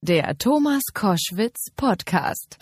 Der Thomas Koschwitz Podcast.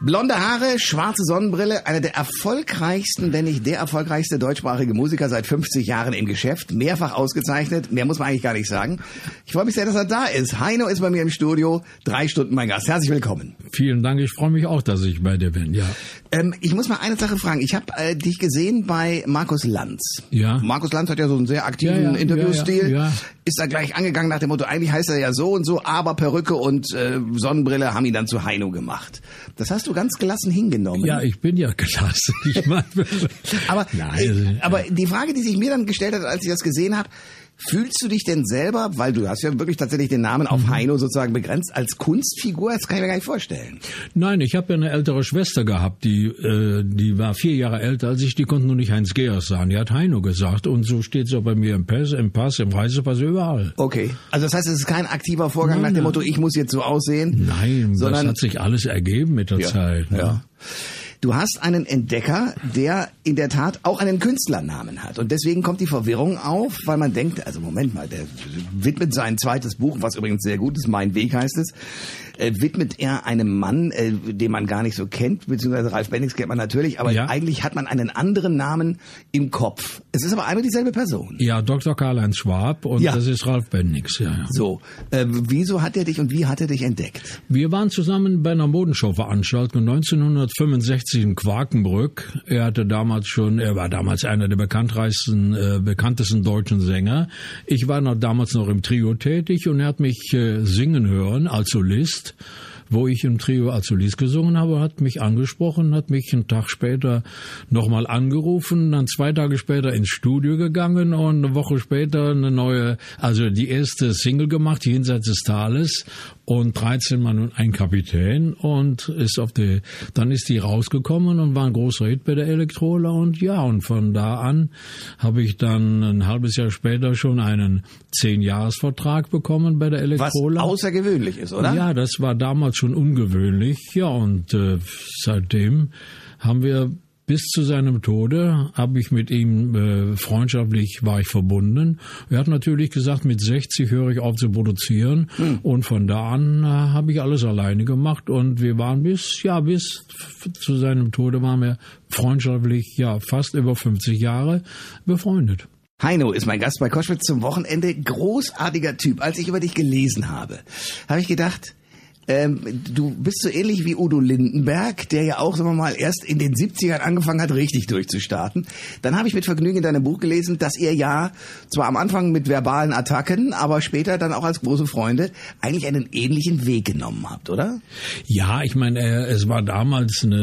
Blonde Haare, schwarze Sonnenbrille, einer der erfolgreichsten, wenn nicht der erfolgreichste deutschsprachige Musiker seit 50 Jahren im Geschäft, mehrfach ausgezeichnet, mehr muss man eigentlich gar nicht sagen. Ich freue mich sehr, dass er da ist. Heino ist bei mir im Studio, drei Stunden mein Gast. Herzlich willkommen. Vielen Dank, ich freue mich auch, dass ich bei dir bin, ja. Ähm, ich muss mal eine Sache fragen. Ich habe äh, dich gesehen bei Markus Lanz. Ja. Markus Lanz hat ja so einen sehr aktiven Ja, ja, Interviewstil. ja, ja, ja. Ist da gleich angegangen nach dem Motto, eigentlich heißt er ja so und so, aber Perücke und äh, Sonnenbrille haben ihn dann zu Heino gemacht. Das hast du ganz gelassen hingenommen. Ja, ich bin ja gelassen. Ich mein, Aber, Nein, äh, aber die Frage, die sich mir dann gestellt hat, als ich das gesehen habe, fühlst du dich denn selber, weil du hast ja wirklich tatsächlich den Namen Mhm. auf Heino sozusagen begrenzt, als Kunstfigur? Das kann ich mir gar nicht vorstellen. Nein, ich habe ja eine ältere Schwester gehabt, die äh, die war vier Jahre älter als ich, die konnte nur nicht Heinz Geers sagen. Die hat Heino gesagt und so steht es auch bei mir im Pass, im Pass, im Reisepass, überall. Okay. Also das heißt, es ist kein aktiver Vorgang Nein, nach dem. Motto, ich muss jetzt so aussehen. Nein, das sondern hat sich alles ergeben mit der Ja, Zeit. ne? ja. Du hast einen Entdecker, der in der Tat auch einen Künstlernamen hat. Und deswegen kommt die Verwirrung auf, weil man denkt, also Moment mal, der widmet sein zweites Buch, was übrigens sehr gut ist, Mein Weg heißt es, äh, widmet er einem Mann, äh, den man gar nicht so kennt, beziehungsweise Ralf Bennings kennt man natürlich, aber Ja. eigentlich hat man einen anderen Namen im Kopf. Es ist aber einmal dieselbe Person. Ja, Dr. Karl-Heinz Schwab und Ja. das ist Ralf Bennix, ja. ja. So, äh, wieso hat er dich und wie hat er dich entdeckt? Wir waren zusammen bei einer Modenschau-Veranstaltung 1965 in Quakenbrück. Er hatte damals schon, er war damals einer der bekanntreichsten, äh, bekanntesten deutschen Sänger. Ich war noch damals noch im Trio tätig und er hat mich äh, singen hören als Solist. Wo ich im Trio Solist gesungen habe, hat mich angesprochen, hat mich einen Tag später nochmal angerufen, dann zwei Tage später ins Studio gegangen und eine Woche später eine neue, also die erste Single gemacht, Jenseits des Tales und 13 Mann und ein Kapitän und ist auf die, dann ist die rausgekommen und war ein großer Hit bei der Elektrola und ja, und von da an habe ich dann ein halbes Jahr später schon einen Zehn-Jahres-Vertrag bekommen bei der Was Elektrola. außergewöhnlich ist, oder? Ja, das war damals schon ungewöhnlich. Ja, und äh, seitdem haben wir bis zu seinem Tode habe ich mit ihm äh, freundschaftlich war ich verbunden. Er hat natürlich gesagt, mit 60 höre ich auf zu produzieren und von da an äh, habe ich alles alleine gemacht und wir waren bis ja bis zu seinem Tode waren wir freundschaftlich ja fast über 50 Jahre befreundet. Heino ist mein Gast bei Koschwitz zum Wochenende. Großartiger Typ. Als ich über dich gelesen habe, habe ich gedacht, ähm, du bist so ähnlich wie Udo Lindenberg, der ja auch, sagen wir mal, erst in den 70ern angefangen hat, richtig durchzustarten. Dann habe ich mit Vergnügen in deinem Buch gelesen, dass ihr ja zwar am Anfang mit verbalen Attacken, aber später dann auch als große Freunde eigentlich einen ähnlichen Weg genommen habt, oder? Ja, ich meine, äh, es war damals eine,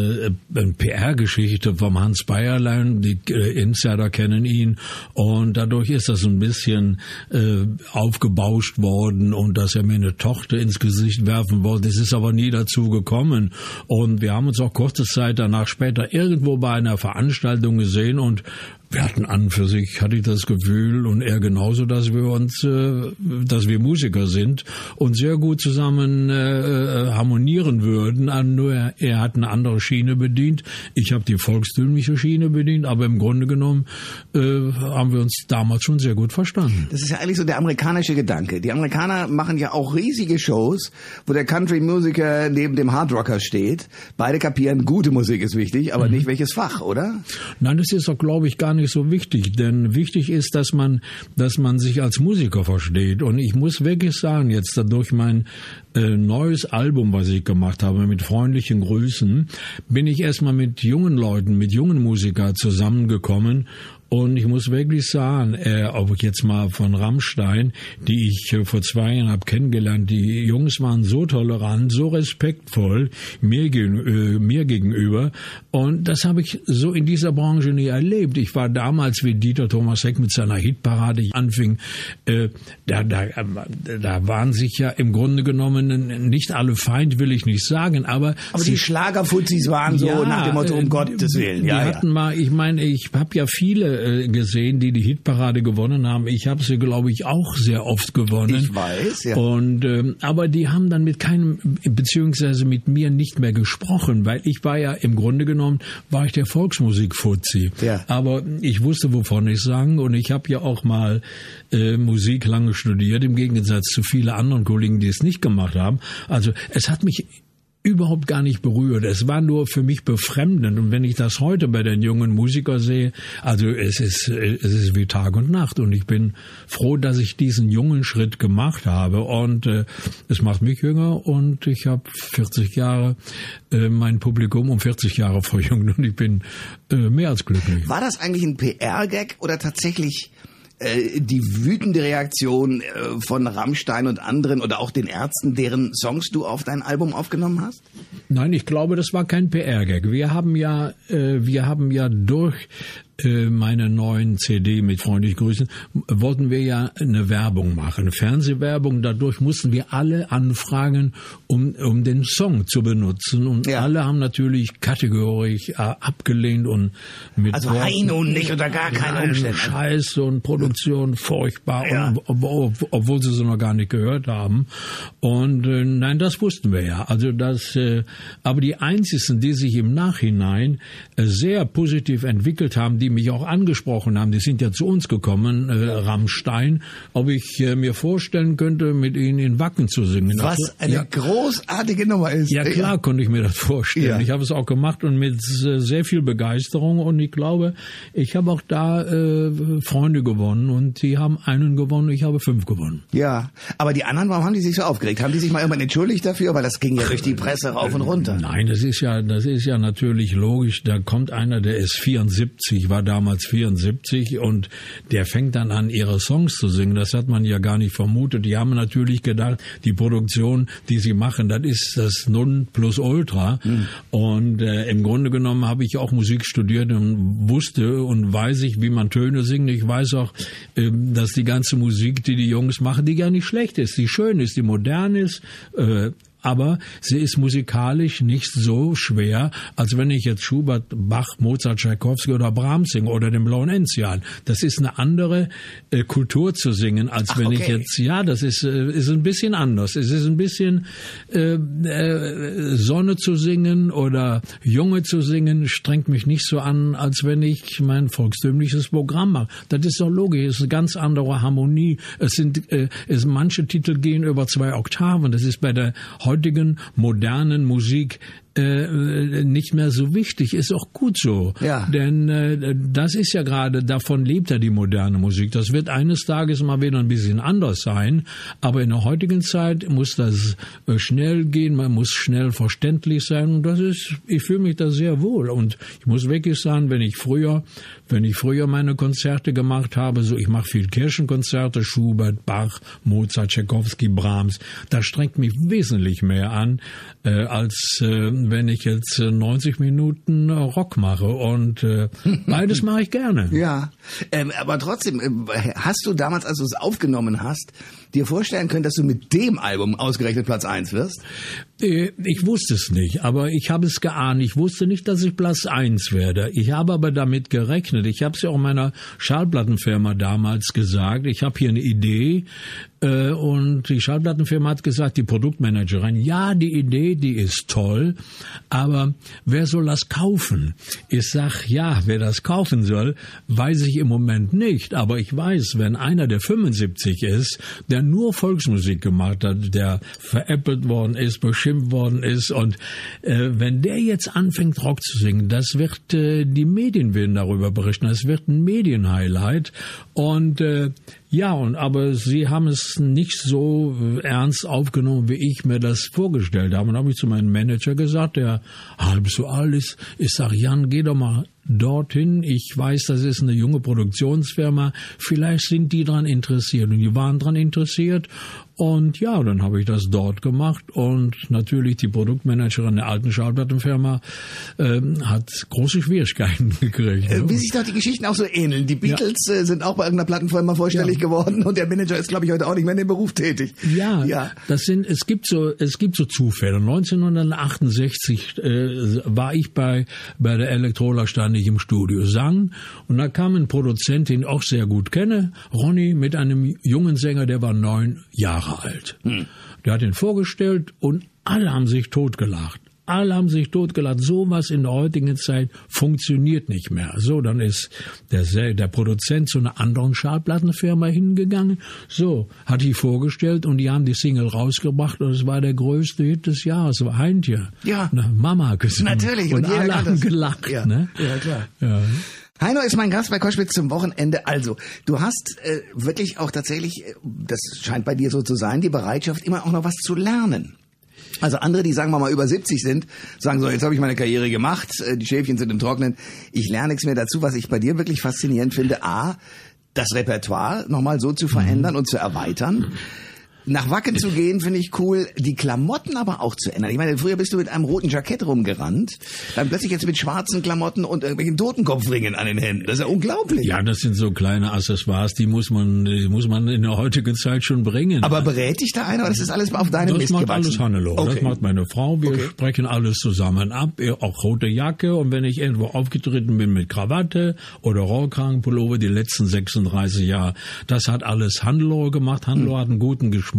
äh, eine PR-Geschichte vom Hans Bayerlein. Die äh, Insider kennen ihn und dadurch ist das ein bisschen äh, aufgebauscht worden und dass er mir eine Tochter ins Gesicht werfen wollte. Es ist aber nie dazu gekommen. Und wir haben uns auch kurze Zeit danach später irgendwo bei einer Veranstaltung gesehen und wir hatten an für sich, hatte ich das Gefühl und er genauso, dass wir uns, äh, dass wir Musiker sind und sehr gut zusammen äh, harmonieren würden. Nur er, er hat eine andere Schiene bedient, ich habe die volkstümliche Schiene bedient, aber im Grunde genommen äh, haben wir uns damals schon sehr gut verstanden. Das ist ja eigentlich so der amerikanische Gedanke. Die Amerikaner machen ja auch riesige Shows, wo der Country-Musiker neben dem Hardrocker steht. Beide kapieren, gute Musik ist wichtig, aber nicht welches Fach, oder? Nein, das ist doch, glaube ich, gar nicht so wichtig, denn wichtig ist, dass man, dass man sich als Musiker versteht. Und ich muss wirklich sagen, jetzt durch mein äh, neues Album, was ich gemacht habe, mit freundlichen Grüßen, bin ich erstmal mit jungen Leuten, mit jungen Musikern zusammengekommen. Und ich muss wirklich sagen, äh, auch jetzt mal von Rammstein, die ich äh, vor zwei Jahren habe kennengelernt, die Jungs waren so tolerant, so respektvoll mir, äh, mir gegenüber. Und das habe ich so in dieser Branche nie erlebt. Ich war damals, wie Dieter Thomas Heck mit seiner Hitparade anfing, äh, da, da, äh, da waren sich ja im Grunde genommen nicht alle Feind, will ich nicht sagen, aber, Aber die Schlagerfuzis waren so ja, nach dem Motto, um äh, Gottes Willen. Ja, ja. hatten mal, ich meine, ich habe ja viele äh, gesehen, die die Hitparade gewonnen haben. Ich habe sie, glaube ich, auch sehr oft gewonnen. Ich weiß, ja. Und ähm, aber die haben dann mit keinem beziehungsweise mit mir nicht mehr gesprochen, weil ich war ja im Grunde genommen war ich der Volksmusik-Fuzzi. Ja. Aber ich wusste, wovon ich sang und ich habe ja auch mal äh, Musik lange studiert, im Gegensatz zu vielen anderen Kollegen, die es nicht gemacht haben. Also es hat mich überhaupt gar nicht berührt. Es war nur für mich befremdend. Und wenn ich das heute bei den jungen Musikern sehe, also es ist, es ist wie Tag und Nacht. Und ich bin froh, dass ich diesen jungen Schritt gemacht habe. Und äh, es macht mich jünger und ich habe 40 Jahre äh, mein Publikum um 40 Jahre verjüngt und ich bin äh, mehr als glücklich. War das eigentlich ein PR-Gag oder tatsächlich äh, die wütende Reaktion äh, von Rammstein und anderen oder auch den Ärzten, deren Songs du auf dein Album aufgenommen hast? Nein, ich glaube, das war kein PR-Gag. Wir haben ja, äh, wir haben ja durch äh, meine neuen CD mit freundlich grüßen, wollten wir ja eine Werbung machen, Fernsehwerbung. Dadurch mussten wir alle anfragen, um, um den Song zu benutzen. Und ja. alle haben natürlich kategorisch äh, abgelehnt und mit Also Heino nicht unter gar keinen Umständen. Scheiße und Produktion furchtbar, ja. und, ob, obwohl sie sie noch gar nicht gehört haben. Und äh, nein, das wussten wir ja. Also das, äh, aber die einzigen, die sich im Nachhinein äh, sehr positiv entwickelt haben, die mich auch angesprochen haben, die sind ja zu uns gekommen, äh, Rammstein, ob ich äh, mir vorstellen könnte, mit ihnen in Wacken zu singen. Was also, eine ja, großartige Nummer ist. Ja klar, ja. konnte ich mir das vorstellen. Ja. Ich habe es auch gemacht und mit äh, sehr viel Begeisterung und ich glaube, ich habe auch da äh, Freunde gewonnen und die haben einen gewonnen, ich habe fünf gewonnen. Ja, aber die anderen, warum haben die sich so aufgeregt? Haben die sich mal irgendwann entschuldigt dafür? Weil das ging ja durch die Presse rauf und runter. Nein, das ist ja, das ist ja natürlich logisch. Da kommt einer, der ist 74, war damals 74 und der fängt dann an, ihre Songs zu singen. Das hat man ja gar nicht vermutet. Die haben natürlich gedacht, die Produktion, die sie machen, das ist das Non plus Ultra. Mhm. Und äh, im Grunde genommen habe ich auch Musik studiert und wusste und weiß ich, wie man Töne singt. Ich weiß auch, äh, dass die ganze Musik, die die Jungs machen, die gar nicht schlecht ist, die schön ist, die modern ist. Äh, aber sie ist musikalisch nicht so schwer, als wenn ich jetzt Schubert, Bach, Mozart, Tchaikovsky oder Brahms singe oder den Blauen Enzian. Das ist eine andere äh, Kultur zu singen, als Ach, wenn okay. ich jetzt, ja, das ist, äh, ist ein bisschen anders. Es ist ein bisschen äh, äh, Sonne zu singen oder Junge zu singen, strengt mich nicht so an, als wenn ich mein volkstümliches Programm mache. Das ist doch logisch, es ist eine ganz andere Harmonie. Es sind, äh, es, manche Titel gehen über zwei Oktaven. Das ist bei der heutigen modernen Musik äh, nicht mehr so wichtig. Ist auch gut so. Ja. Denn äh, das ist ja gerade, davon lebt ja die moderne Musik. Das wird eines Tages mal wieder ein bisschen anders sein. Aber in der heutigen Zeit muss das äh, schnell gehen, man muss schnell verständlich sein. Und das ist, ich fühle mich da sehr wohl. Und ich muss wirklich sagen, wenn ich früher, wenn ich früher meine Konzerte gemacht habe, so ich mache viel Kirchenkonzerte, Schubert, Bach, Mozart, Tchaikovsky, Brahms, das strengt mich wesentlich mehr an, äh, als äh, wenn ich jetzt 90 äh, Minuten äh, Rock mache. Und äh, beides mache ich gerne. Ja, ähm, aber trotzdem, äh, hast du damals, als du es aufgenommen hast, dir vorstellen können, dass du mit dem Album ausgerechnet Platz eins wirst? Ich wusste es nicht, aber ich habe es geahnt. Ich wusste nicht, dass ich Platz eins werde. Ich habe aber damit gerechnet. Ich habe es ja auch meiner Schallplattenfirma damals gesagt. Ich habe hier eine Idee äh, und die Schallplattenfirma hat gesagt, die Produktmanagerin, ja, die Idee, die ist toll, aber wer soll das kaufen? Ich sag, ja, wer das kaufen soll, weiß ich im Moment nicht, aber ich weiß, wenn einer, der 75 ist, der nur Volksmusik gemacht hat, der veräppelt worden ist, beschimpft worden ist und äh, wenn der jetzt anfängt Rock zu singen, das wird, äh, die Medien werden darüber berichten, das wird ein Medienhighlight und äh, ja, und aber sie haben es nicht so äh, ernst aufgenommen, wie ich mir das vorgestellt habe. Und habe ich zu meinem Manager gesagt, der halb so alt ist, ich sag, Jan, geh doch mal dorthin. Ich weiß, das ist eine junge Produktionsfirma. Vielleicht sind die dran interessiert. Und die waren dran interessiert. Und ja, dann habe ich das dort gemacht und natürlich die Produktmanagerin der alten Schallplattenfirma ähm, hat große Schwierigkeiten gekriegt. Äh, wie sich doch die Geschichten auch so ähneln. Die Beatles ja. äh, sind auch bei irgendeiner Plattenfirma vorstellig ja. geworden und der Manager ist, glaube ich, heute auch nicht mehr in dem Beruf tätig. Ja, ja. Das sind, es gibt so, es gibt so Zufälle. 1968 äh, war ich bei bei der Elektrola Stand stand ich im Studio, sang und da kam ein Produzent, den ich auch sehr gut kenne, Ronny, mit einem jungen Sänger, der war neun Jahre alt. Hm. Der hat ihn vorgestellt und alle haben sich totgelacht. Alle haben sich totgelacht. Sowas in der heutigen Zeit funktioniert nicht mehr. So, dann ist der, der Produzent zu einer anderen Schallplattenfirma hingegangen. So, hat die vorgestellt und die haben die Single rausgebracht und es war der größte Hit des Jahres. Es war Heintje. Ja. Na, Mama gesungen. Natürlich. Und, und alle haben gelacht. Ja. Ne? ja, klar. Ja. Heino ist mein Gast bei Koschwitz zum Wochenende. Also, du hast äh, wirklich auch tatsächlich, äh, das scheint bei dir so zu sein, die Bereitschaft, immer auch noch was zu lernen. Also andere, die sagen wir mal über 70 sind, sagen so, jetzt habe ich meine Karriere gemacht, äh, die Schäfchen sind im Trocknen, ich lerne nichts mehr dazu. Was ich bei dir wirklich faszinierend finde, a, das Repertoire nochmal so zu verändern und zu erweitern. Nach Wacken zu gehen, finde ich cool. Die Klamotten aber auch zu ändern. Ich meine, früher bist du mit einem roten Jackett rumgerannt, dann plötzlich jetzt mit schwarzen Klamotten und irgendwelchen Totenkopfringen an den Händen. Das ist ja unglaublich. Ja, das sind so kleine Accessoires, die muss man, die muss man in der heutigen Zeit schon bringen. Aber berät dich da einer oder ist das alles auf deinem das Mist macht gewachsen? alles Hannelore. Okay. Das macht meine Frau. Wir Okay. sprechen alles zusammen ab. Auch rote Jacke. Und wenn ich irgendwo aufgetreten bin mit Krawatte oder Rollkragenpullover, die letzten 36 Jahre, das hat alles Hannelore gemacht. Hannelore hat einen guten Geschmack.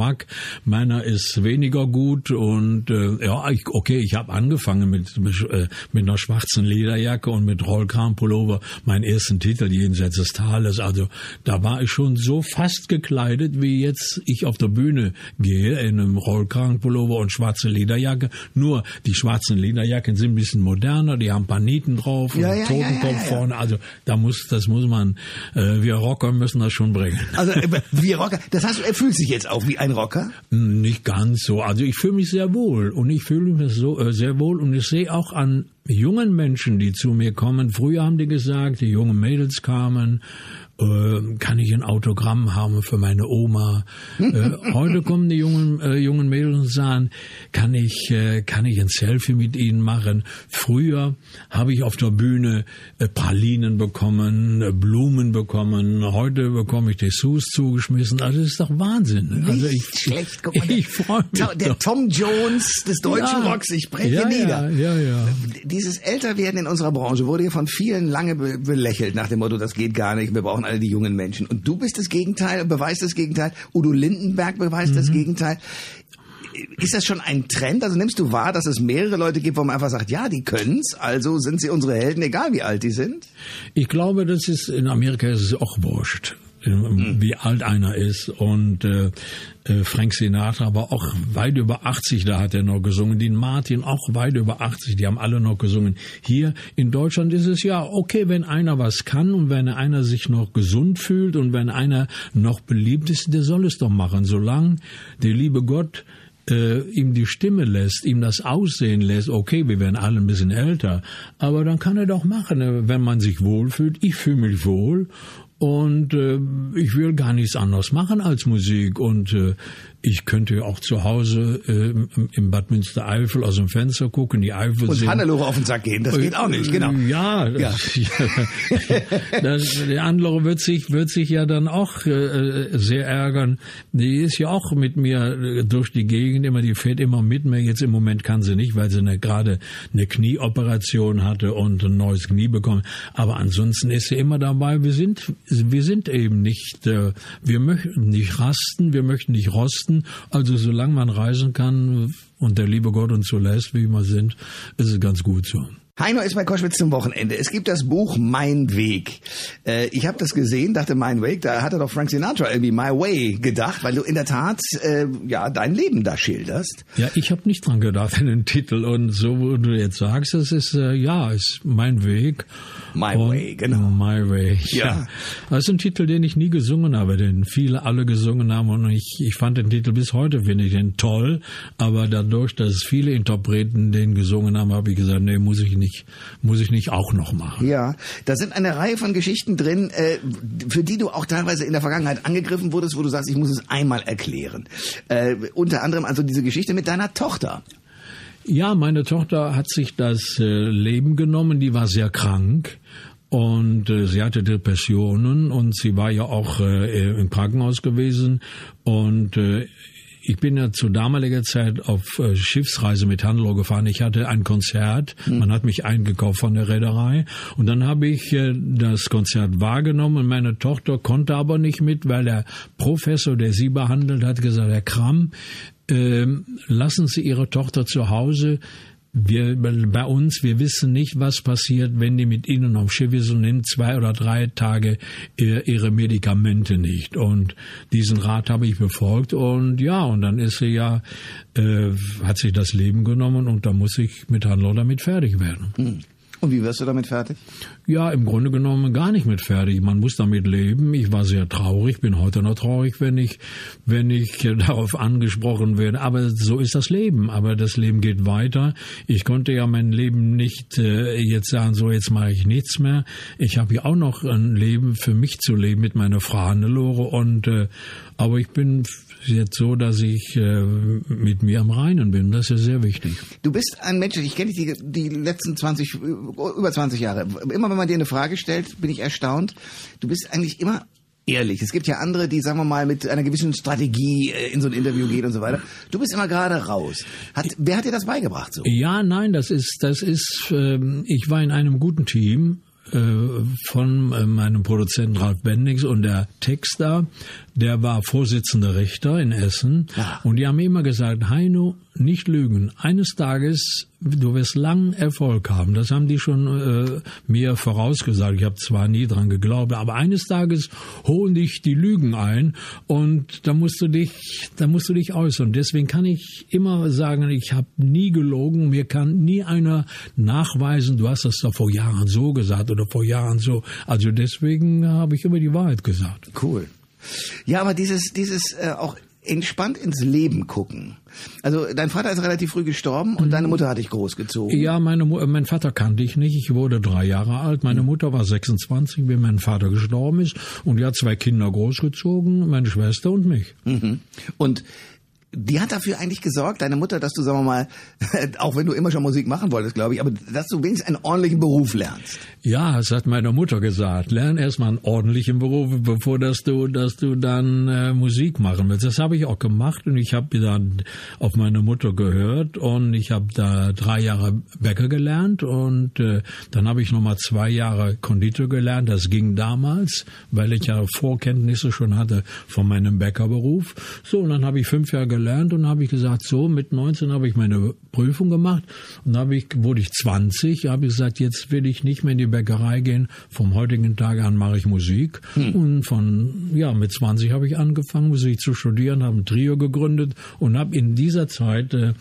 Meiner ist weniger gut. Und äh, ja, ich, okay, ich habe angefangen mit, mit, äh, mit einer schwarzen Lederjacke und mit Rollkragenpullover. Meinen ersten Titel jenseits des Tales. Also da war ich schon so fast gekleidet, wie jetzt ich auf der Bühne gehe, in einem Rollkragenpullover und schwarze Lederjacke. Nur die schwarzen Lederjacken sind ein bisschen moderner, die haben Nieten drauf Ja, und ja, Totenkopf ja, vorne. Also da muss, das muss man, äh, wir Rocker müssen das schon bringen. Also äh, wie Rocker. Das heißt, er fühlt sich jetzt auch wie ein Rocker. Hm, Nicht ganz so. Also ich fühle mich sehr wohl und ich fühle mich so äh, sehr wohl und ich sehe auch an jungen Menschen, die zu mir kommen. Früher haben die gesagt, die jungen Mädels kamen, äh, kann ich ein Autogramm haben für meine Oma. äh, heute kommen die jungen äh, jungen Mädels und sagen, kann ich äh, kann ich ein Selfie mit ihnen machen? Früher habe ich auf der Bühne äh, Pralinen bekommen, äh, Blumen bekommen. Heute bekomme ich Dessous zugeschmissen. Also das ist doch Wahnsinn. Also ich schlecht. Guck mal, ich freue mich. der, der. Tom Jones des deutschen Ja. Rocks. Ich breche ja, nieder. Ja, ja, ja. Dieses Älterwerden in unserer Branche wurde ja von vielen lange be belächelt nach dem Motto, das geht gar nicht, wir brauchen alle die jungen Menschen. Und du bist das Gegenteil, beweist das Gegenteil. Udo Lindenberg beweist das Gegenteil. Ist das schon ein Trend? Also nimmst du wahr, dass es mehrere Leute gibt, wo man einfach sagt, ja, die können's, also sind sie unsere Helden, egal wie alt die sind? Ich glaube, das ist in Amerika ist es auch wurscht, äh, wie alt einer ist. Und äh, äh, Frank Sinatra war auch weit über 80, da hat er noch gesungen. Dean Martin auch weit über 80, die haben alle noch gesungen. Hier in Deutschland ist es ja okay, wenn einer was kann und wenn einer sich noch gesund fühlt und wenn einer noch beliebt ist, der soll es doch machen, solange der liebe Gott äh, ihm die Stimme lässt, ihm das Aussehen lässt, okay, wir werden alle ein bisschen älter, aber dann kann er doch machen, äh, wenn man sich wohlfühlt. Ich fühle mich wohl und äh, ich will gar nichts anderes machen als Musik. Und äh, ich könnte auch zu Hause äh, im- Bad Münstereifel aus dem Fenster gucken, die Eifel Und sehen. Hannelore auf den Sack gehen, das geht auch nicht, genau. Ja, das, das, der andere wird sich wird sich ja dann auch äh, sehr ärgern. Die ist ja auch mit mir äh, durch die Gegend immer, die fährt immer mit mir. Jetzt im Moment kann sie nicht, weil sie eine, gerade eine Knieoperation hatte und ein neues Knie bekommen. Aber ansonsten ist sie immer dabei. Wir sind wir sind eben nicht, äh, wir möchten nicht rasten, wir möchten nicht rosten. Also solange man reisen kann und der liebe Gott uns so lässt, wie wir sind, ist es ganz gut so. Heino ist bei Koschwitz zum Wochenende. Es gibt das Buch Mein Weg. Äh, ich habe das gesehen, dachte Mein Weg, da hat er doch Frank Sinatra irgendwie My Way gedacht, weil du in der Tat äh, ja dein Leben da schilderst. Ja, ich habe nicht dran gedacht in den Titel und so, wo du jetzt sagst, es ist äh, ja, ist mein Weg. My Und- Way, genau. My Way. Ja. Ja. Das ist ein Titel, den ich nie gesungen habe, den viele alle gesungen haben und ich, ich fand den Titel bis heute finde ich den toll, aber dadurch, dass viele Interpreten den gesungen haben, habe ich gesagt, nee, muss ich nicht, muss ich nicht auch noch machen. Ja, da sind eine Reihe von Geschichten drin, äh, für die du auch teilweise in der Vergangenheit angegriffen wurdest, wo du sagst, ich muss es einmal erklären. Äh, unter anderem also diese Geschichte mit deiner Tochter. Ja, meine Tochter hat sich das äh, Leben genommen, die war sehr krank und äh, sie hatte Depressionen und sie war ja auch äh, im Krankenhaus gewesen und äh, ich bin ja zu damaliger Zeit auf äh, Schiffsreise mit Handlo gefahren. Ich hatte ein Konzert, mhm. man hat mich eingekauft von der Reederei und dann habe ich äh, das Konzert wahrgenommen und meine Tochter konnte aber nicht mit, weil der Professor, der sie behandelt hat, gesagt, Herr Kramm, äh, lassen Sie Ihre Tochter zu Hause wir, bei uns, wir wissen nicht, was passiert, wenn die mit ihnen auf Schiff ist und nimmt zwei oder drei Tage ihre Medikamente nicht. Und diesen Rat habe ich befolgt und ja, und dann ist sie ja, äh, hat sich das Leben genommen und da muss ich mit Handler damit fertig werden. Hm. Und wie wirst du damit fertig? Ja, im Grunde genommen gar nicht mit fertig. Man muss damit leben. Ich war sehr traurig, bin heute noch traurig, wenn ich, wenn ich darauf angesprochen werde. Aber so ist das Leben. Aber das Leben geht weiter. Ich konnte ja mein Leben nicht äh, jetzt sagen, so jetzt mache ich nichts mehr. Ich habe ja auch noch ein Leben für mich zu leben mit meiner Frau Hannelore und äh, aber ich bin jetzt so, dass ich äh, mit mir am Reinen bin. Das ist sehr wichtig. Du bist ein Mensch, ich kenne dich die, die letzten 20, über 20 Jahre. Immer wenn man dir eine Frage stellt, bin ich erstaunt. Du bist eigentlich immer ehrlich. Es gibt ja andere, die, sagen wir mal, mit einer gewissen Strategie äh, in so ein Interview gehen und so weiter. Du bist immer gerade raus. Hat, wer hat dir das beigebracht so? Ja, nein, das ist, das ist, ähm, ich war in einem guten Team äh, von äh, meinem Produzenten Ralf Bendix und der Texter, der war Vorsitzender Richter in Essen. Ja. Und die haben immer gesagt, Heino, nicht lügen. Eines Tages, du wirst lang Erfolg haben. Das haben die schon äh, mir vorausgesagt. Ich habe zwar nie dran geglaubt, aber eines Tages holen dich die Lügen ein und da musst du dich, da musst du dich äußern. Deswegen kann ich immer sagen, ich habe nie gelogen. Mir kann nie einer nachweisen, du hast das doch vor Jahren so gesagt oder vor Jahren so. Also deswegen habe ich immer die Wahrheit gesagt. Cool. Ja, aber dieses, dieses äh, auch entspannt ins Leben gucken. Also dein Vater ist relativ früh gestorben und mhm. deine Mutter hat dich großgezogen. Ja, meine, mein Vater kannte ich nicht. Ich wurde drei Jahre alt. Meine mhm. Mutter war 26, wie mein Vater gestorben ist. Und die hat zwei Kinder großgezogen, meine Schwester und mich. Mhm. Und die hat dafür eigentlich gesorgt, deine Mutter, dass du, sagen wir mal, auch wenn du immer schon Musik machen wolltest, glaube ich, aber dass du wenigstens einen ordentlichen Beruf lernst. Ja, das hat meine Mutter gesagt. Lern erstmal einen ordentlichen Beruf, bevor dass du, dass du dann äh, Musik machen willst. Das habe ich auch gemacht und ich habe dann auf meine Mutter gehört und ich habe da drei Jahre Bäcker gelernt und äh, dann habe ich nochmal zwei Jahre Konditor gelernt. Das ging damals, weil ich ja Vorkenntnisse schon hatte von meinem Bäckerberuf. So, und dann habe ich fünf Jahre gelernt gelernt und habe ich gesagt, so mit 19 habe ich meine Prüfung gemacht und habe ich wurde ich 20, habe ich gesagt, jetzt will ich nicht mehr in die Bäckerei gehen. Vom heutigen Tag an mache ich Musik hm. und von ja mit 20 habe ich angefangen Musik zu studieren, habe ein Trio gegründet und habe in dieser Zeit, äh,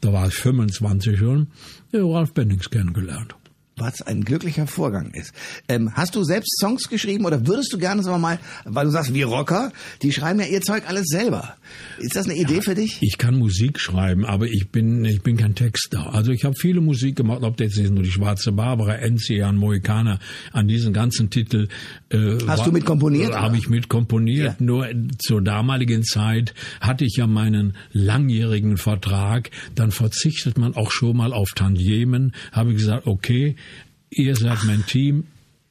da war ich 25 schon, ja, Ralf Bennings kennengelernt was ein glücklicher Vorgang ist. Ähm, hast du selbst Songs geschrieben oder würdest du gerne, sagen wir mal, weil du sagst, wir Rocker, die schreiben ja ihr Zeug alles selber. Ist das eine Idee ja, für dich? Ich kann Musik schreiben, aber ich bin, ich bin kein Texter. Also ich habe viele Musik gemacht, ob das jetzt nur die Schwarze Barbara, Enzian, Mohikaner, an diesen ganzen Titel. Äh, Hast du mit komponiert? Habe ich mit komponiert. Ja. Nur zur damaligen Zeit hatte ich ja meinen langjährigen Vertrag. Dann verzichtet man auch schon mal auf Tantiemen. Habe ich gesagt, okay, ihr seid mein Team,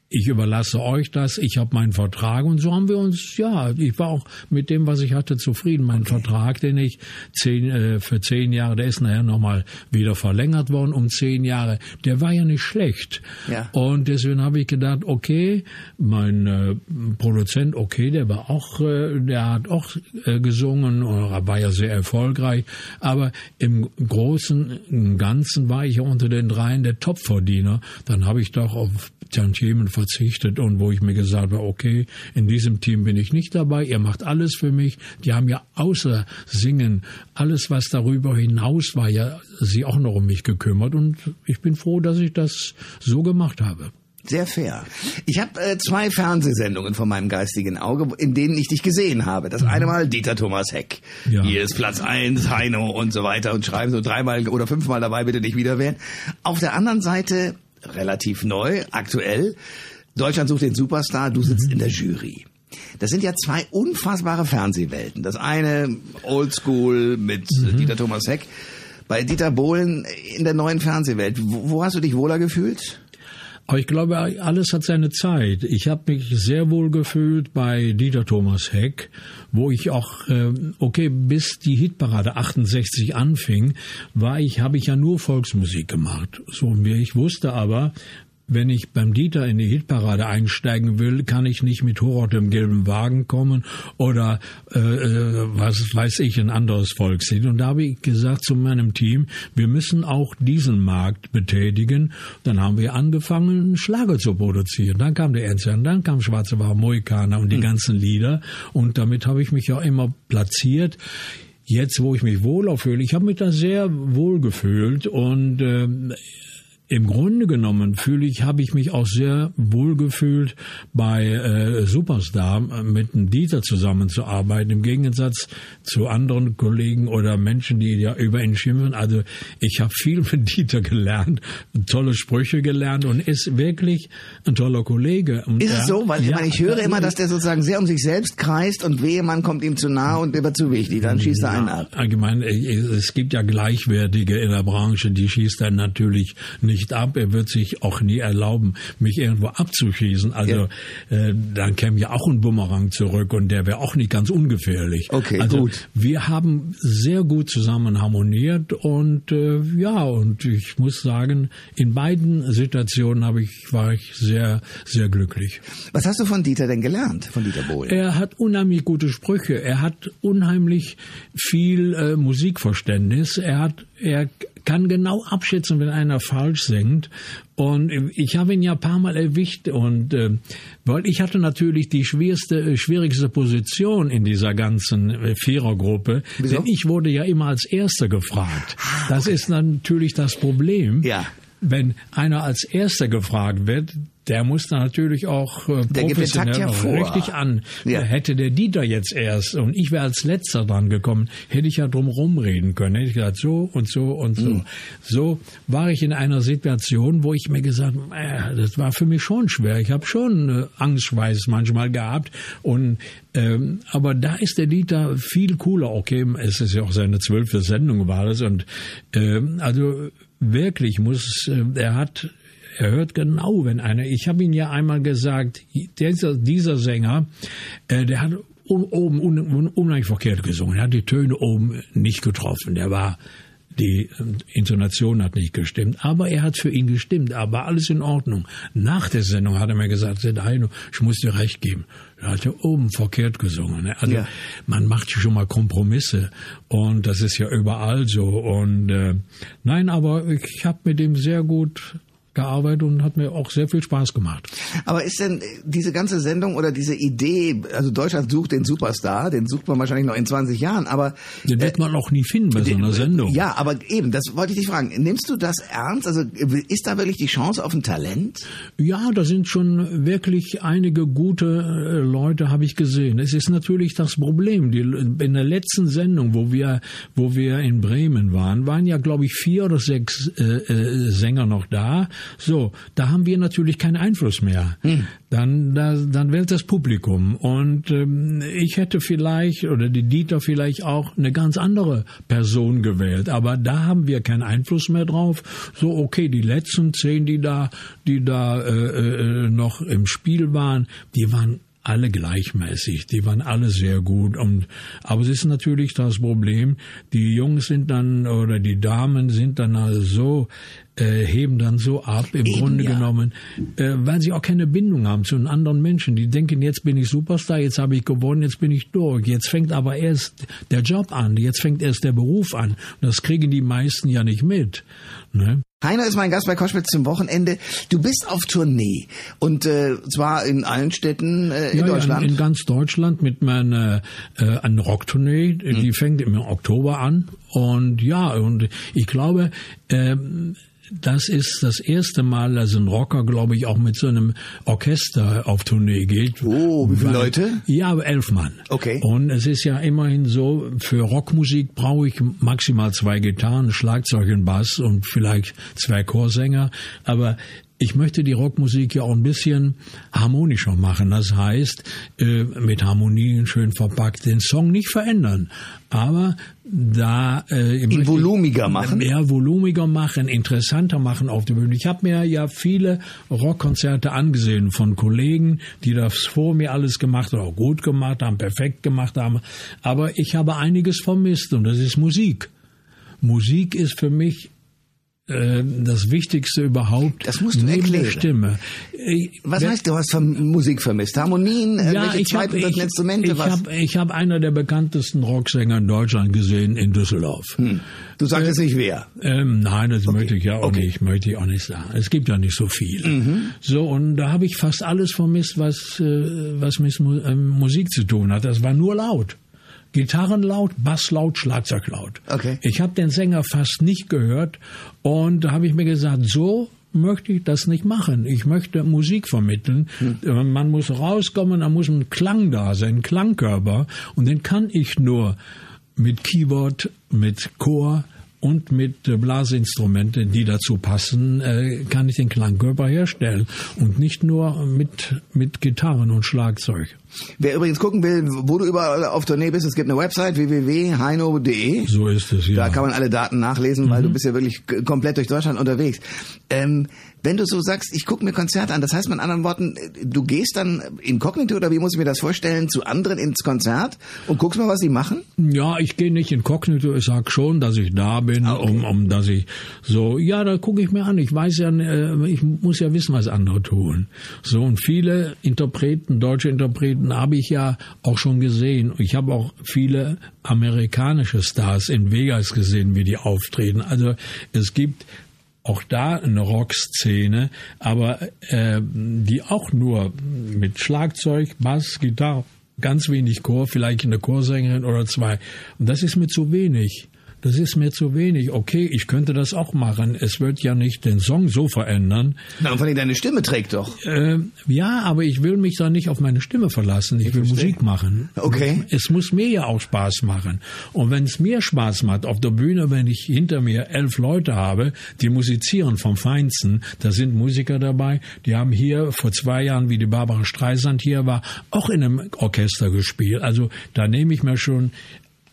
ich überlasse euch das, ich habe meinen Vertrag und so haben wir uns, ja, ich war auch mit dem, was ich hatte, zufrieden. Mein okay. Vertrag, den ich zehn, äh, für zehn Jahre, der ist nachher nochmal wieder verlängert worden um zehn Jahre, der war ja nicht schlecht. Ja. Und deswegen habe ich gedacht, okay, mein äh, Produzent, okay, der war auch, äh, der hat auch äh, gesungen, oder war ja sehr erfolgreich, aber im Großen, im Ganzen war ich ja unter den dreien der Topverdiener. Dann habe ich doch auf Tantiemen verzichtet und wo ich mir gesagt habe, okay, in diesem Team bin ich nicht dabei, ihr macht alles für mich. Die haben ja außer Singen, alles was darüber hinaus war, ja sie auch noch um mich gekümmert und ich bin froh, dass ich das so gemacht habe. Sehr fair. Ich habe äh, zwei Fernsehsendungen von meinem geistigen Auge, in denen ich dich gesehen habe. Das mhm. eine Mal Dieter Thomas Heck. Ja. Hier ist Platz eins, Heino und so weiter und schreiben so dreimal oder fünfmal dabei, bitte nicht wieder werden. Auf der anderen Seite relativ neu, aktuell. Deutschland sucht den Superstar, du sitzt mhm. in der Jury. Das sind ja zwei unfassbare Fernsehwelten. Das eine Oldschool mit mhm. Dieter Thomas Heck. Bei Dieter Bohlen in der neuen Fernsehwelt. Wo, wo hast du dich wohler gefühlt? Aber ich glaube, alles hat seine Zeit. Ich habe mich sehr wohl gefühlt bei Dieter Thomas Heck, wo ich auch, äh, okay, bis die Hitparade 68 anfing, war ich, habe ich ja nur Volksmusik gemacht. So, ich wusste aber, wenn ich beim Dieter in die Hitparade einsteigen will, kann ich nicht mit Horror im gelben Wagen kommen oder äh, äh, was weiß ich, ein anderes Volkslied. Und da habe ich gesagt zu meinem Team, wir müssen auch diesen Markt betätigen. Dann haben wir angefangen, Schlager zu produzieren. Dann kam der Ernstjan, dann kam Schwarze War, Moikaner und die mhm. ganzen Lieder. Und damit habe ich mich ja immer platziert jetzt, wo ich mich wohler fühle, ich habe mich da sehr wohl gefühlt und äh, im Grunde genommen fühle ich, habe ich mich auch sehr wohl gefühlt, bei äh, Superstar mit dem Dieter zusammenzuarbeiten, im Gegensatz zu anderen Kollegen oder Menschen, die ja über ihn schimpfen. Also ich habe viel mit Dieter gelernt, tolle Sprüche gelernt und ist wirklich ein toller Kollege. Und ist es so? Weil ja, ich, meine, ich höre immer, dass der sozusagen sehr um sich selbst kreist und wehe, man kommt ihm zu nah und immer zu wichtig, dann schießt er einen ab. Allgemein, äh, es gibt ja Gleichwertige in der Branche, die schießt er natürlich nicht nicht ab. Er wird sich auch nie erlauben, mich irgendwo abzuschießen. Also ja. äh, dann käme ja auch ein Bumerang zurück und der wäre auch nicht ganz ungefährlich. Okay, also, gut. Wir haben sehr gut zusammen harmoniert und äh, ja, und ich muss sagen, in beiden Situationen habe ich, war ich sehr, sehr glücklich. Was hast du von Dieter denn gelernt, von Dieter Bohlen? Er hat unheimlich gute Sprüche. Er hat unheimlich viel äh, Musikverständnis. Er hat, er kann genau abschätzen, wenn einer falsch singt. Und ich habe ihn ja ein paar Mal erwischt und äh, weil ich hatte natürlich die schwerste, äh, schwierigste Position in dieser ganzen äh, Vierergruppe, Wieso? denn ich wurde ja immer als Erster gefragt. Ah, das ist natürlich das Problem. Ja. Wenn einer als Erster gefragt wird, der muss da natürlich auch äh, professionell ja richtig an. Ja. Hätte der Dieter jetzt erst und ich wäre als letzter dran gekommen, hätte ich ja drum rumreden können. Hätte ich gesagt, so und so und so. Mhm. So war ich in einer Situation, wo ich mir gesagt, äh, das war für mich schon schwer. Ich habe schon äh, Angstschweiß manchmal gehabt und ähm, aber da ist der Dieter viel cooler. Okay, es ist ja auch seine zwölfte Sendung war das und ähm, also wirklich muss äh, er hat er hört genau, wenn einer. Ich habe ihn ja einmal gesagt, dieser, dieser Sänger, äh, der hat oben un, un, unheimlich verkehrt gesungen. Er hat die Töne oben nicht getroffen. Der war die ähm, Intonation hat nicht gestimmt, aber er hat für ihn gestimmt, aber alles in Ordnung. Nach der Sendung hat er mir gesagt, Heino, ich muss dir recht geben. Er hat ja oben verkehrt gesungen. Ne? Also ja. man macht schon mal Kompromisse und das ist ja überall so. Und äh, nein, aber ich habe mit ihm sehr gut gearbeitet und hat mir auch sehr viel Spaß gemacht. Aber ist denn diese ganze Sendung oder diese Idee, also Deutschland sucht den Superstar, den sucht man wahrscheinlich noch in 20 Jahren, aber... Den wird man auch nie finden bei so einer Sendung. Ja, aber eben, das wollte ich dich fragen. Nimmst du das ernst? Also ist da wirklich die Chance auf ein Talent? Ja, da sind schon wirklich einige gute äh, Leute, habe ich gesehen. Es ist natürlich das Problem. Die, in der letzten Sendung, wo wir, wo wir in Bremen waren, waren ja, glaube ich, vier oder sechs äh, äh, Sänger noch da. So, da haben wir natürlich keinen Einfluss mehr. Hm. Dann, da, dann wählt das Publikum. Und ähm, ich hätte vielleicht, oder die Dieter vielleicht auch eine ganz andere Person gewählt. Aber da haben wir keinen Einfluss mehr drauf. So, okay, die letzten zehn, die da, die da äh, äh, noch im Spiel waren, die waren alle gleichmäßig, die waren alle sehr gut. Und, aber es ist natürlich das Problem, die Jungs sind dann oder die Damen sind dann also so äh, heben dann so ab, im Eben, Grunde ja. genommen, äh, weil sie auch keine Bindung haben zu einem anderen Menschen. Die denken, jetzt bin ich Superstar, jetzt habe ich gewonnen, jetzt bin ich durch. Jetzt fängt aber erst der Job an, jetzt fängt erst der Beruf an. Das kriegen die meisten ja nicht mit. Ne? Heiner ist mein Gast bei Koschwitz zum Wochenende. Du bist auf Tournee und äh, zwar in allen Städten äh, in ja, Deutschland. Ja, in, in ganz Deutschland mit meiner äh, eine Rocktournee. Mhm. Die fängt im Oktober an und ja und ich glaube äh, das ist das erste Mal, dass ein Rocker, glaube ich, auch mit so einem Orchester auf Tournee geht. Oh, wie viele Leute? Ja, elf Mann. Okay. Und es ist ja immerhin so, für Rockmusik brauche ich maximal zwei Gitarren, Schlagzeug und Bass und vielleicht zwei Chorsänger. Aber ich möchte die Rockmusik ja auch ein bisschen harmonischer machen. Das heißt, äh, mit Harmonien schön verpackt, den Song nicht verändern, aber da äh, ihn volumiger machen, mehr volumiger machen, interessanter machen auf der Bühne. Ich habe mir ja viele Rockkonzerte angesehen von Kollegen, die das vor mir alles gemacht haben, auch gut gemacht haben, perfekt gemacht haben, aber ich habe einiges vermisst und das ist Musik. Musik ist für mich das Wichtigste überhaupt. Das musst du erklären. Stimme. Was heißt, du hast Musik vermisst? Harmonien, ja, welche zweiten, hab, dritten Instrumente? Ich habe ich hab einer der bekanntesten Rocksänger in Deutschland gesehen in Düsseldorf. Hm. Du sagst äh, nicht wer? Ähm, nein, das okay. möchte ich ja auch okay. nicht, möchte ich auch nicht sagen. Es gibt ja nicht so viel. Mhm. So, und da habe ich fast alles vermisst, was, äh, was mit ähm, Musik zu tun hat. Das war nur laut. Gitarren laut, Bass laut, Schlagzeug laut. Okay. Ich habe den Sänger fast nicht gehört und da habe ich mir gesagt, so möchte ich das nicht machen. Ich möchte Musik vermitteln. Hm. Man muss rauskommen, da muss ein Klang da sein, ein Klangkörper und den kann ich nur mit Keyboard, mit Chor, und mit Blasinstrumenten, die dazu passen, äh, kann ich den Klangkörper herstellen und nicht nur mit, mit Gitarren und Schlagzeug. Wer übrigens gucken will, wo du überall auf Tournee bist, es gibt eine Website www.heino.de. So ist es, ja. Da kann man alle Daten nachlesen, mhm. weil du bist ja wirklich komplett durch Deutschland unterwegs. Ähm, wenn du so sagst, ich gucke mir Konzerte an, das heißt mit anderen Worten, du gehst dann inkognito oder wie muss ich mir das vorstellen, zu anderen ins Konzert und guckst mal, was sie machen? Ja, ich gehe nicht inkognito, ich sag schon, dass ich da bin, ah, okay. um, um dass ich so, ja, da gucke ich mir an. Ich weiß ja, äh, ich muss ja wissen, was andere tun. So und viele Interpreten, deutsche Interpreten habe ich ja auch schon gesehen. Ich habe auch viele amerikanische Stars in Vegas gesehen, wie die auftreten. Also es gibt auch da eine Rockszene, aber äh, die auch nur mit Schlagzeug, Bass, Gitarre, ganz wenig Chor, vielleicht eine Chorsängerin oder zwei. Und das ist mir zu wenig das ist mir zu wenig. Okay, ich könnte das auch machen. Es wird ja nicht den Song so verändern. Na, vor allem deine Stimme trägt doch. Äh, ja, aber ich will mich da nicht auf meine Stimme verlassen. Ich, ich will verstehe. Musik machen. Okay. Es muss mir ja auch Spaß machen. Und wenn es mir Spaß macht auf der Bühne, wenn ich hinter mir elf Leute habe, die musizieren vom Feinsten, da sind Musiker dabei, die haben hier vor zwei Jahren, wie die Barbara Streisand hier war, auch in einem Orchester gespielt. Also da nehme ich mir schon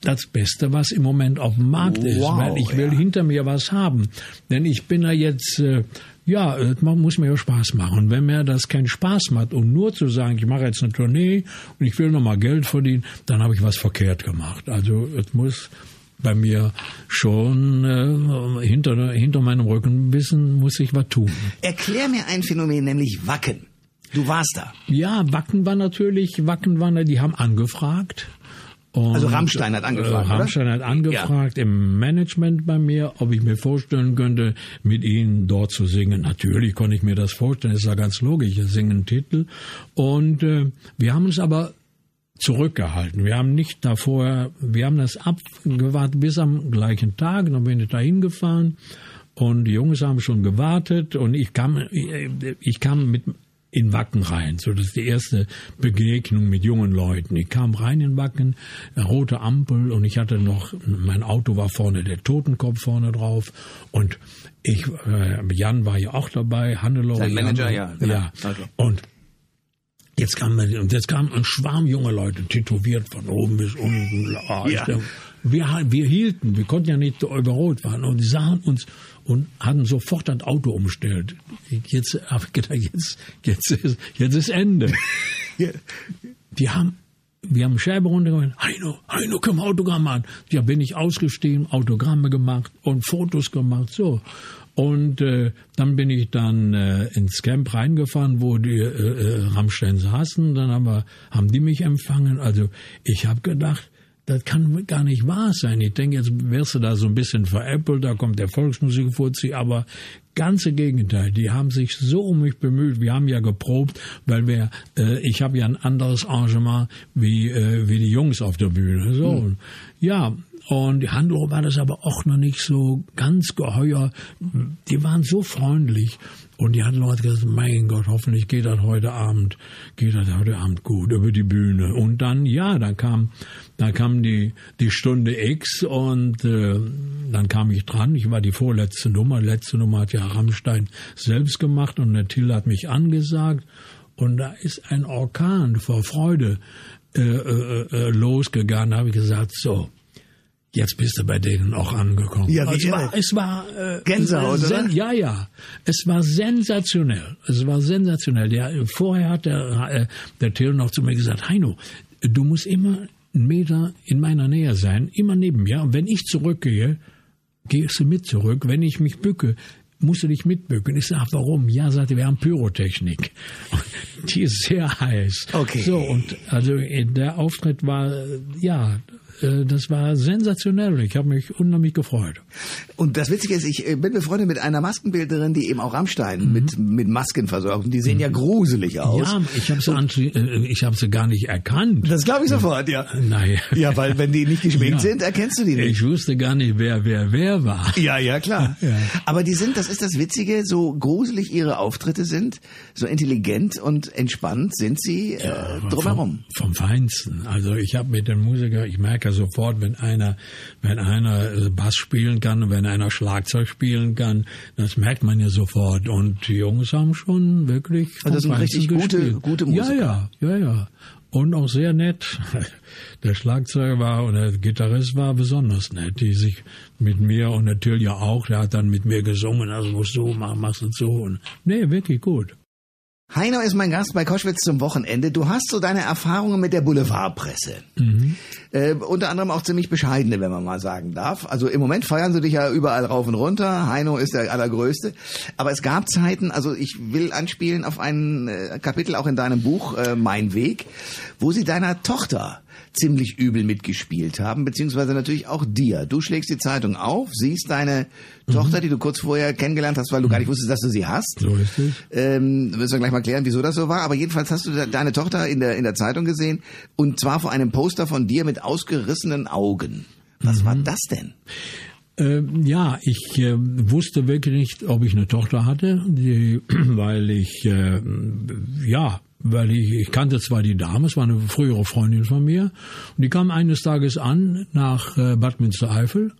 das Beste, was im Moment auf dem Markt ist, wow, weil ich will ja. hinter mir was haben. Denn ich bin ja jetzt, äh, ja, man muss mir ja Spaß machen. Und wenn mir das keinen Spaß macht und nur zu sagen, ich mache jetzt eine Tournee und ich will nochmal Geld verdienen, dann habe ich was verkehrt gemacht. Also es muss bei mir schon äh, hinter, hinter meinem Rücken wissen, muss ich was tun. Erklär mir ein Phänomen, nämlich Wacken. Du warst da. Ja, Wacken war natürlich, Wacken war, die haben angefragt und, also Rammstein hat angefragt. Äh, Rammstein hat angefragt ja. im Management bei mir, ob ich mir vorstellen könnte, mit ihnen dort zu singen. Natürlich konnte ich mir das vorstellen, das ist ja ganz logisch, ich singe einen Titel. Und äh, wir haben uns aber zurückgehalten. Wir haben nicht davor, wir haben das abgewartet bis am gleichen Tag, dann bin ich da hingefahren und die Jungs haben schon gewartet und ich kam, ich kam mit in Wacken rein. So, das ist die erste Begegnung mit jungen Leuten. Ich kam rein in Wacken, rote Ampel und ich hatte noch, mein Auto war vorne, der Totenkopf vorne drauf und ich, äh, Jan war ja auch dabei, Hannelore. Sein Manager, ja. Genau. Ja. Okay. Und Jetzt kam, und jetzt kam ein Schwarm junge Leute, tätowiert von oben bis unten. Oh, ja. wir, wir hielten, wir konnten ja nicht über Rot fahren und die sahen uns und hatten sofort das Auto umgestellt. Jetzt ich gedacht, jetzt, jetzt, ist, jetzt ist Ende. Die haben, wir haben Scheibe runtergemacht. Heino, Heino, wir Autogramm machen? Ja, bin ich ausgestiegen, Autogramme gemacht und Fotos gemacht, so. Und äh, dann bin ich dann äh, ins Camp reingefahren, wo die äh, äh, Rammstein saßen. Dann haben, wir, haben die mich empfangen. Also ich habe gedacht, das kann gar nicht wahr sein. Ich denke, jetzt wirst du da so ein bisschen veräppelt, da kommt der Volksmusikfuzzi, aber ganze Gegenteil. Die haben sich so um mich bemüht. Wir haben ja geprobt, weil wir, äh, ich habe ja ein anderes Arrangement wie äh, wie die Jungs auf der Bühne. So, hm. ja. Und die Handlung war das aber auch noch nicht so ganz geheuer. Die waren so freundlich Und die hatten Leute gesagt, mein Gott, hoffentlich geht das heute Abend, geht das heute Abend gut über die Bühne. Und dann, ja, dann kam, dann kam die, die Stunde X und äh, dann kam ich dran. Ich war die vorletzte Nummer. Die letzte Nummer hat ja Rammstein selbst gemacht und der Till hat mich angesagt. Und da ist ein Orkan vor Freude äh, äh, äh, losgegangen. Da habe ich gesagt, so, Jetzt bist du bei denen auch angekommen. Ja, wie es war, es war äh, Gänsehaut, sen- oder? Ja, ja. Es war sensationell. Es war sensationell. Der, vorher hat der, äh, der Till noch zu mir gesagt, Heino, du musst immer einen Meter in meiner Nähe sein, immer neben mir. Und wenn ich zurückgehe, gehst du mit zurück. Wenn ich mich bücke, musst du dich mitbücken. Ich sag, warum? Ja, sagte, wir haben Pyrotechnik. Die ist sehr heiß. Okay. So, und also äh, der Auftritt war, äh, ja, äh, das war sensationell. Ich habe mich unheimlich gefreut. Und das Witzige ist, ich äh, bin befreundet mit einer Maskenbildnerin, die eben auch Rammstein mit, mit Masken versorgt. Und die sehen ja gruselig aus. Ja, ich habe sie, äh, ich hab sie gar nicht erkannt. Das glaube ich sofort, ja. Nein. Ja, weil wenn die nicht geschminkt Ja. sind, erkennst du die nicht. Ich wusste gar nicht, wer wer wer war. Ja, ja, klar. Ja. Aber die sind, das ist das Witzige, so gruselig ihre Auftritte sind, so intelligent und entspannt sind sie äh, drumherum. Vom, vom Feinsten. Also ich habe mit dem Musiker, ich merke sofort, wenn einer, wenn einer äh, Bass spielen kann und wenn einer Schlagzeug spielen kann, das merkt man ja sofort. Und die Jungs haben schon wirklich. Also das sind richtig gute- gespielt. gute Musiker. Ja, ja, ja, ja. Und auch sehr nett. Der Schlagzeuger war und der Gitarrist war besonders nett, die sich mit mir und der Till ja auch, der hat dann mit mir gesungen, also musst du machen, machst du so. Und, nee, wirklich gut. Heino ist mein Gast bei Koschwitz zum Wochenende. Du hast so deine Erfahrungen mit der Boulevardpresse. Äh, unter anderem auch ziemlich bescheidene, wenn man mal sagen darf. Also im Moment feiern sie dich ja überall rauf und runter. Heino ist der allergrößte. Aber es gab Zeiten, also ich will anspielen auf ein äh, Kapitel auch in deinem Buch äh, Mein Weg, wo sie deiner Tochter ziemlich übel mitgespielt haben, beziehungsweise natürlich auch dir. Du schlägst die Zeitung auf, siehst deine Tochter, die du kurz vorher kennengelernt hast, weil du gar nicht wusstest, dass du sie hast. So es. Ähm, müssen wir gleich mal klären, wieso das so war. Aber jedenfalls hast du de- deine Tochter in der, in der Zeitung gesehen und zwar vor einem Poster von dir mit ausgerissenen Augen. Was war das denn? Ähm, ja, ich äh, wusste wirklich nicht, ob ich eine Tochter hatte, die, weil ich, äh, ja, weil ich, ich kannte zwar die Dame, es war eine frühere Freundin von mir, und die kam eines Tages an nach äh, Bad Münstereifel.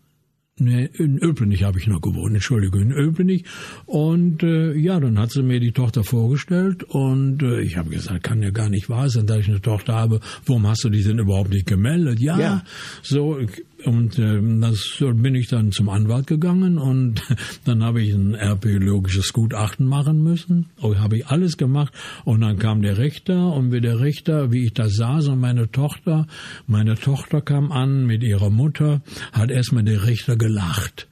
Nee, in Öpenich habe ich noch gewohnt, Entschuldigung, in Öpenich. Und äh, ja, dann hat sie mir die Tochter vorgestellt und äh, ich habe gesagt, kann ja gar nicht wahr sein, dass ich eine Tochter habe. Warum hast du die denn überhaupt nicht gemeldet? Ja, Ja. so und ähm, das bin ich dann zum Anwalt gegangen und dann habe ich ein archäologisches Gutachten machen müssen. Oh, habe ich alles gemacht und dann kam der Richter und wie der Richter, wie ich da saß und meine Tochter, meine Tochter kam an mit ihrer Mutter, hat erstmal der Richter gelacht.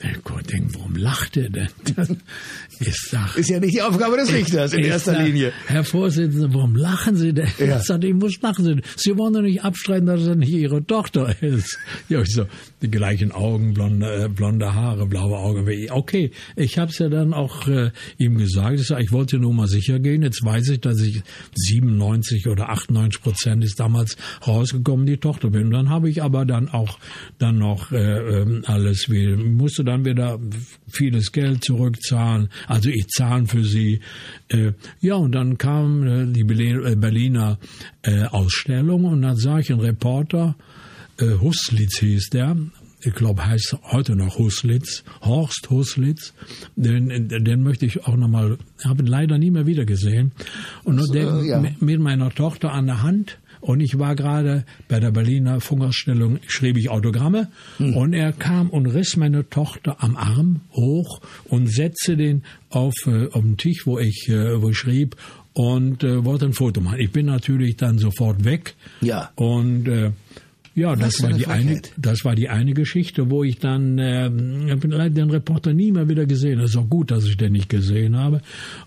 Ich Gott, denk, warum lacht er denn? Ich sag, Ist ja nicht die Aufgabe des Richters in erster sag, Linie. Herr Vorsitzender, warum lachen Sie denn? Ja. Ich sagte, ich muss lachen. Sie, Sie wollen doch nicht abstreiten, dass er nicht Ihre Tochter ist. Ja, ich so, die gleichen Augen, blonde, äh, blonde Haare, blaue Augen. wie ich. Okay, ich habe es ja dann auch äh, ihm gesagt. Ich, sag, ich wollte nur mal sicher gehen. Jetzt weiß ich, dass ich 97 oder 98 Prozent ist damals rausgekommen, die Tochter bin. Und dann habe ich aber dann auch dann noch äh, ähm, alles wie musste dann wieder vieles Geld zurückzahlen. Also ich zahlen für sie. Äh, ja, und dann kam äh, die äh, Berliner Ausstellung und dann sah ich einen Reporter, Huslitz hieß der, ich glaube, heißt heute noch Huslitz, Horst Huslitz, den, den möchte ich auch nochmal, habe ihn leider nie mehr wieder gesehen. Und nur der ja. mit meiner Tochter an der Hand. Und ich war gerade bei der Berliner Funkausstellung, schrieb ich Autogramme. Und er kam und riss meine Tochter am Arm hoch und setzte den auf, äh, auf den Tisch, wo ich, äh, wo ich schrieb und äh, wollte ein Foto machen. Ich bin natürlich dann sofort weg. Ja. Und äh, ja, das war die eine, das war die eine Geschichte, wo ich dann, äh, habe den Reporter nie mehr wieder gesehen. Das ist auch gut, dass ich den nicht gesehen habe.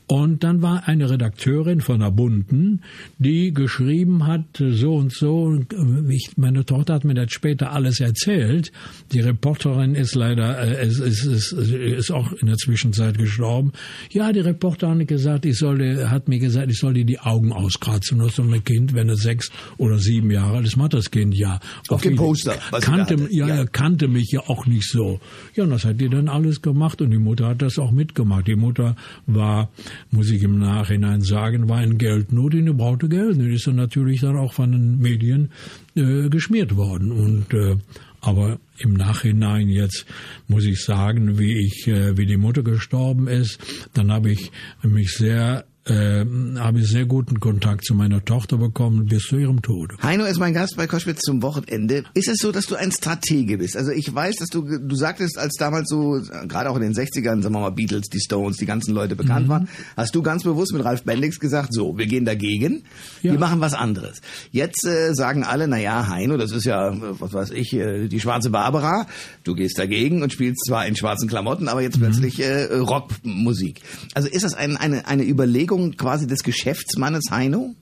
Und dann war eine Redakteurin von der Bunden, die geschrieben hat, so und so. Äh, ich, meine Tochter hat mir das später alles erzählt. Die Reporterin ist leider, äh, ist, ist, ist, ist auch in der Zwischenzeit gestorben. Ja, die Reporterin hat gesagt, ich sollte, hat mir gesagt, ich soll dir die Augen auskratzen. Das ist so ein Kind, wenn es sechs oder sieben Jahre alt ist, macht das Kind ja. Auf dem Poster, kannte. Ja, ja, er kannte mich ja auch nicht so. Ja, und das hat die dann alles gemacht und die Mutter hat das auch mitgemacht. Die Mutter war, muss ich im Nachhinein sagen, war in Geldnot, die brauchte Geld. Die ist dann natürlich dann auch von den Medien äh, geschmiert worden. Und äh, aber im Nachhinein jetzt muss ich sagen, wie ich, äh, wie die Mutter gestorben ist, dann habe ich mich sehr äh, habe ich sehr guten Kontakt zu meiner Tochter bekommen bis zu ihrem Tod. Heino ist mein Gast bei Koschwitz zum Wochenende. Ist es so, dass du ein Stratege bist? Also ich weiß, dass du, du sagtest, als damals so, gerade auch in den 60ern, sagen wir mal Beatles, die Stones, die ganzen Leute bekannt mhm. waren, hast du ganz bewusst mit Ralf Bendix gesagt, so, wir gehen dagegen, ja. wir machen was anderes. Jetzt äh, sagen alle, na ja, Heino, das ist ja, was weiß ich, äh, die schwarze Barbara, du gehst dagegen und spielst zwar in schwarzen Klamotten, aber jetzt mhm. plötzlich äh, Rockmusik. Also ist das ein, eine, eine Überlegung, Überlegung quasi des Geschäftsmannes Heino?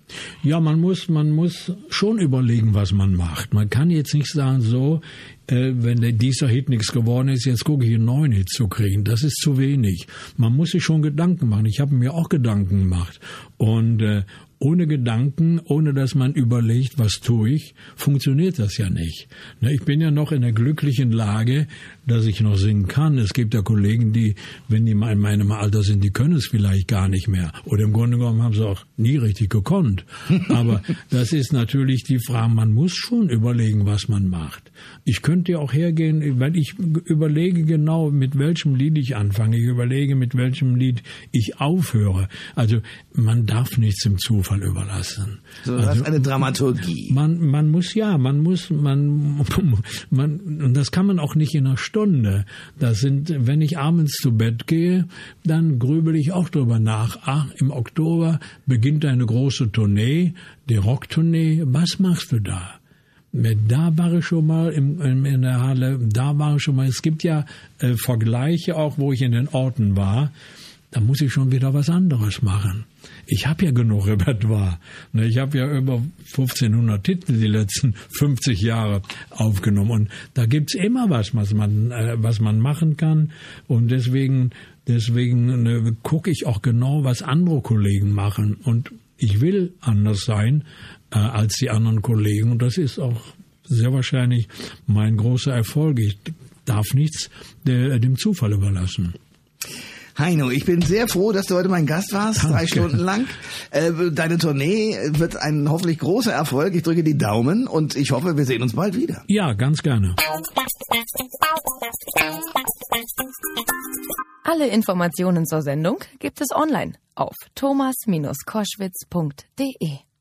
Ja, man muss, man muss schon überlegen, was man macht. Man kann jetzt nicht sagen, so, äh, wenn dieser Hit nichts geworden ist, jetzt gucke ich einen neuen Hit zu kriegen. Das ist zu wenig. Man muss sich schon Gedanken machen. Ich habe mir auch Gedanken gemacht. Und äh, ohne Gedanken, ohne dass man überlegt, was tue ich, funktioniert das ja nicht. Ich bin ja noch in der glücklichen Lage, dass ich noch singen kann. Es gibt ja Kollegen, die, wenn die mal in meinem Alter sind, die können es vielleicht gar nicht mehr. Oder im Grunde genommen haben sie auch nie richtig gekonnt. Aber das ist natürlich die Frage, man muss schon überlegen, was man macht. Ich könnte ja auch hergehen, weil ich überlege genau, mit welchem Lied ich anfange. Ich überlege, mit welchem Lied ich aufhöre. Also man darf nichts im Zufall überlassen. So, das also, eine Dramaturgie. Man, man muss ja, man muss, man, man, und das kann man auch nicht in einer Stunde. Das sind, wenn ich abends zu Bett gehe, dann grübel ich auch drüber nach. Ach, im Oktober beginnt eine große Tournee, die Rocktournee. Was machst du da? Da war ich schon mal im, in der Halle, da war ich schon mal. Es gibt ja äh, Vergleiche auch, wo ich in den Orten war. Da muss ich schon wieder was anderes machen. Ich habe ja genug Repertoire. Ne, ich habe ja über 1500 Titel die letzten 50 Jahre aufgenommen. Und da gibt's immer was, was man, äh, was man machen kann. Und deswegen, deswegen ne, gucke ich auch genau, was andere Kollegen machen. Und ich will anders sein äh, als die anderen Kollegen. Und das ist auch sehr wahrscheinlich mein großer Erfolg. Ich darf nichts der, dem Zufall überlassen. Heino, ich bin sehr froh, dass du heute mein Gast warst, Danke. drei Stunden lang. Äh, deine Tournee wird ein hoffentlich großer Erfolg. Ich drücke die Daumen und ich hoffe, wir sehen uns bald wieder. Ja, ganz gerne. Alle Informationen zur Sendung gibt es online auf thomas-koschwitz.de.